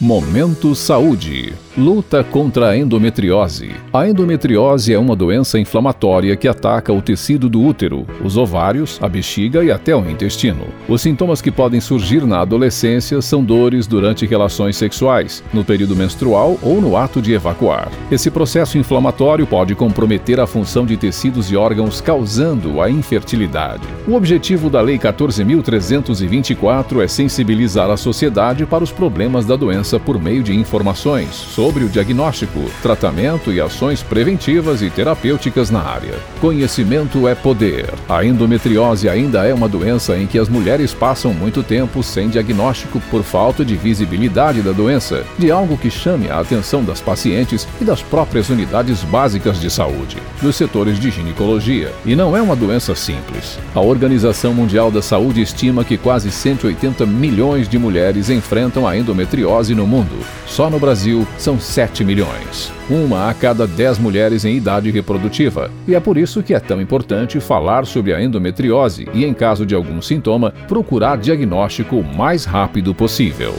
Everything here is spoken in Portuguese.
Momento Saúde. Luta contra a endometriose. A endometriose é uma doença inflamatória que ataca o tecido do útero, os ovários, a bexiga e até o intestino. Os sintomas que podem surgir na adolescência são dores durante relações sexuais, no período menstrual ou no ato de evacuar. Esse processo inflamatório pode comprometer a função de tecidos e órgãos, causando a infertilidade. O objetivo da Lei 14.324 é sensibilizar a sociedade para os problemas da doença por meio de informações sobre o diagnóstico, tratamento e ações preventivas e terapêuticas na área. Conhecimento é poder. A endometriose ainda é uma doença em que as mulheres passam muito tempo sem diagnóstico por falta de visibilidade da doença, de algo que chame a atenção das pacientes e das próprias unidades básicas de saúde, dos setores de ginecologia. E não é uma doença simples. A Organização Mundial da Saúde estima que quase 180 milhões de mulheres enfrentam a endometriose no mundo. Só no Brasil, são são 7 milhões, uma a cada 10 mulheres em idade reprodutiva. E é por isso que é tão importante falar sobre a endometriose e, em caso de algum sintoma, procurar diagnóstico o mais rápido possível.